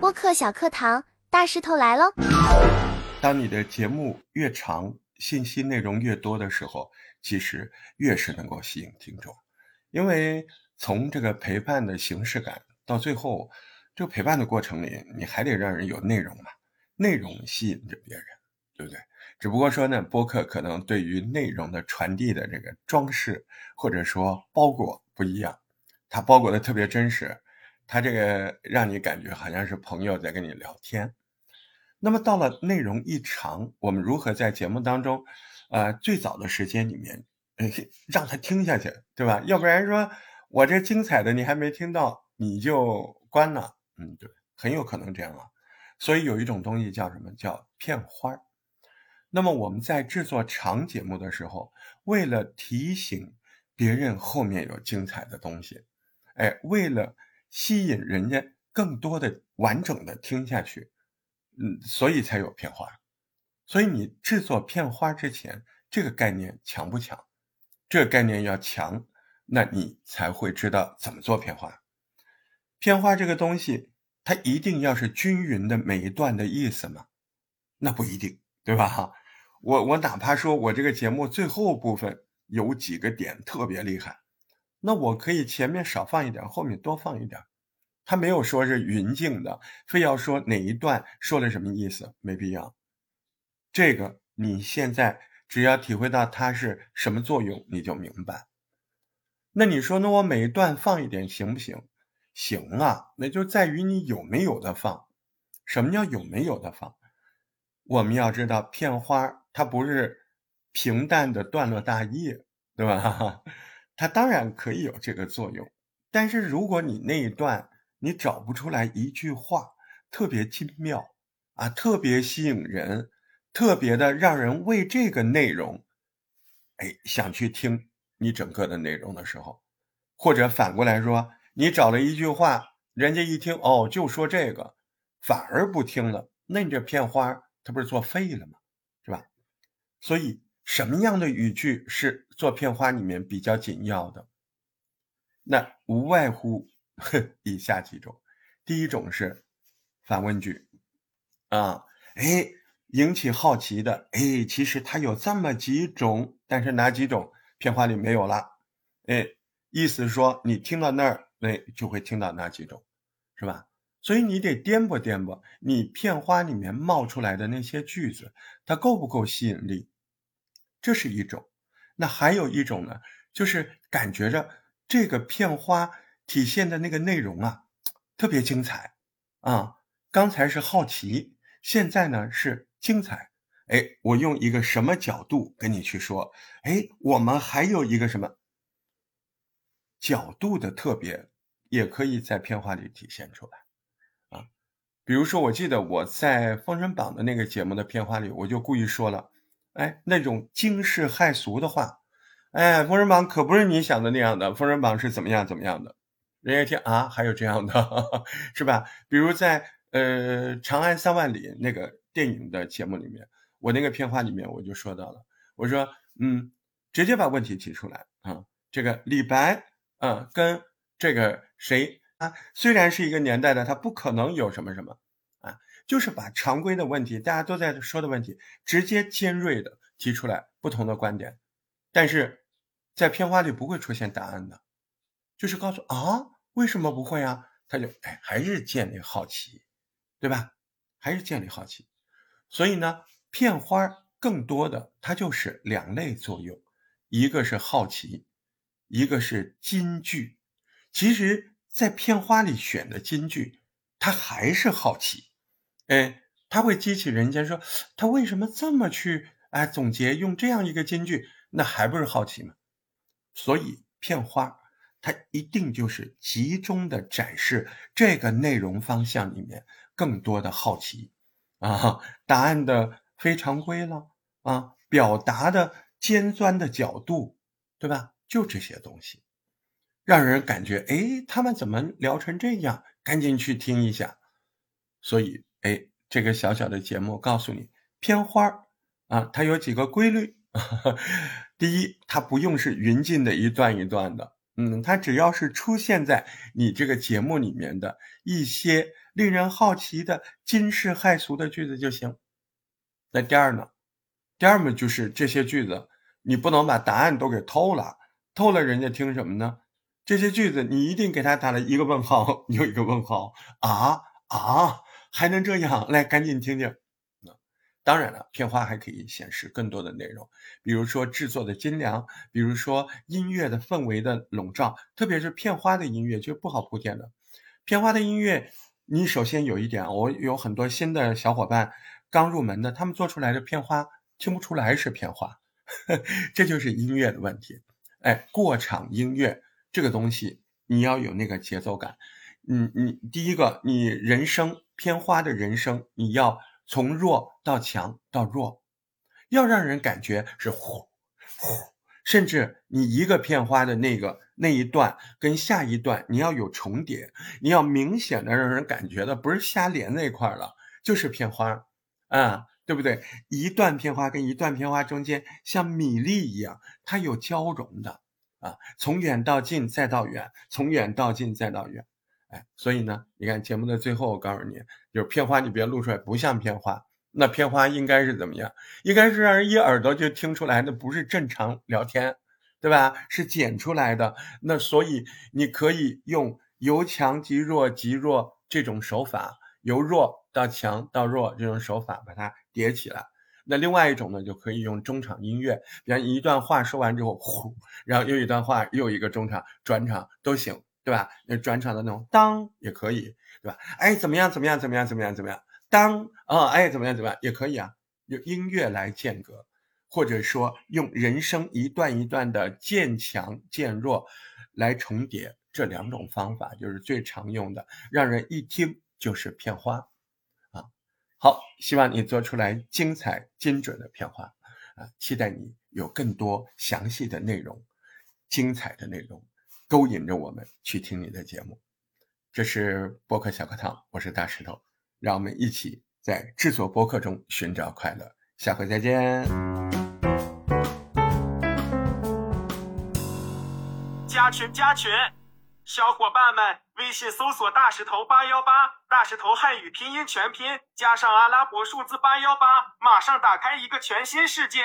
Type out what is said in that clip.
播客小课堂，大石头来喽！当你的节目越长，信息内容越多的时候，其实越是能够吸引听众，因为从这个陪伴的形式感到最后，这个陪伴的过程里，你还得让人有内容嘛，内容吸引着别人，对不对？只不过说呢，播客可能对于内容的传递的这个装饰或者说包裹不一样，它包裹的特别真实，它这个让你感觉好像是朋友在跟你聊天。那么到了内容一长，我们如何在节目当中，呃，最早的时间里面，呃，让他听下去，对吧？要不然说我这精彩的你还没听到，你就关了，嗯，对，很有可能这样啊。所以有一种东西叫什么？叫片花儿。那么我们在制作长节目的时候，为了提醒别人后面有精彩的东西，哎，为了吸引人家更多的完整的听下去，嗯，所以才有片花。所以你制作片花之前，这个概念强不强？这个概念要强，那你才会知道怎么做片花。片花这个东西，它一定要是均匀的每一段的意思吗？那不一定。对吧？哈我我哪怕说我这个节目最后部分有几个点特别厉害，那我可以前面少放一点，后面多放一点。他没有说是匀净的，非要说哪一段说了什么意思，没必要。这个你现在只要体会到它是什么作用，你就明白。那你说，那我每一段放一点行不行？行啊，那就在于你有没有的放。什么叫有没有的放？我们要知道，片花它不是平淡的段落大意，对吧？它当然可以有这个作用，但是如果你那一段你找不出来一句话特别精妙啊，特别吸引人，特别的让人为这个内容，哎，想去听你整个的内容的时候，或者反过来说，你找了一句话，人家一听哦，就说这个，反而不听了，那你这片花。它不是作废了吗？是吧？所以什么样的语句是做片花里面比较紧要的？那无外乎 以下几种。第一种是反问句啊，哎，引起好奇的，哎，其实它有这么几种，但是哪几种片花里没有了？哎，意思说你听到那儿，哎，就会听到哪几种，是吧？所以你得颠簸颠簸，你片花里面冒出来的那些句子，它够不够吸引力？这是一种。那还有一种呢，就是感觉着这个片花体现的那个内容啊，特别精彩啊。刚才是好奇，现在呢是精彩。哎，我用一个什么角度跟你去说？哎，我们还有一个什么角度的特别，也可以在片花里体现出来啊。比如说，我记得我在《封神榜》的那个节目的片花里，我就故意说了，哎，那种惊世骇俗的话，哎，《封神榜》可不是你想的那样的，《封神榜》是怎么样怎么样的，人家一听啊，还有这样的，是吧？比如在呃《长安三万里》那个电影的节目里面，我那个片花里面我就说到了，我说，嗯，直接把问题提出来啊，这个李白，嗯，跟这个谁？啊，虽然是一个年代的，他不可能有什么什么，就是把常规的问题，大家都在说的问题，直接尖锐的提出来不同的观点，但是在片花里不会出现答案的，就是告诉啊，为什么不会啊？他就哎，还是建立好奇，对吧？还是建立好奇，所以呢，片花更多的它就是两类作用，一个是好奇，一个是金句，其实。在片花里选的金句，他还是好奇，哎，他会激起人家说他为什么这么去哎总结用这样一个金句，那还不是好奇吗？所以片花它一定就是集中的展示这个内容方向里面更多的好奇啊，答案的非常规了啊，表达的尖钻的角度，对吧？就这些东西。让人感觉，哎，他们怎么聊成这样？赶紧去听一下。所以，哎，这个小小的节目告诉你，片花啊，它有几个规律。第一，它不用是匀进的一段一段的，嗯，它只要是出现在你这个节目里面的一些令人好奇的惊世骇俗的句子就行。那第二呢？第二嘛，就是这些句子你不能把答案都给偷了，偷了人家听什么呢？这些句子你一定给他打了一个问号 又一个问号啊啊，还能这样？来，赶紧听听。当然了，片花还可以显示更多的内容，比如说制作的精良，比如说音乐的氛围的笼罩，特别是片花的音乐就不好铺垫的。片花的音乐，你首先有一点，我有很多新的小伙伴刚入门的，他们做出来的片花听不出来是片花，这就是音乐的问题。哎，过场音乐这个东西，你要有那个节奏感。嗯，你第一个，你人声片花的人声，你要。从弱到强到弱，要让人感觉是呼呼，甚至你一个片花的那个那一段跟下一段你要有重叠，你要明显的让人感觉的不是瞎连那块了，就是片花啊，对不对？一段片花跟一段片花中间像米粒一样，它有交融的啊，从远到近再到远，从远到近再到远。哎，所以呢，你看节目的最后，我告诉你，就是片花，你别录出来不像片花。那片花应该是怎么样？应该是让人一耳朵就听出来，那不是正常聊天，对吧？是剪出来的。那所以你可以用由强及弱及弱这种手法，由弱到强到弱这种手法把它叠起来。那另外一种呢，就可以用中场音乐，比方一段话说完之后，呼，然后又一段话，又一个中场转场都行。对吧？那转场的那种当也可以，对吧？哎，怎么样？怎么样？怎么样？怎么样？怎么样？当啊，哎，怎么样？怎么样？也可以啊。用音乐来间隔，或者说用人声一段一段的渐强渐弱来重叠，这两种方法就是最常用的，让人一听就是片花啊。好，希望你做出来精彩精准的片花啊！期待你有更多详细的内容，精彩的内容。勾引着我们去听你的节目，这是播客小课堂，我是大石头，让我们一起在制作播客中寻找快乐，下回再见。加群加群，小伙伴们，微信搜索“大石头八幺八”，大石头汉语拼音全拼加上阿拉伯数字八幺八，马上打开一个全新世界。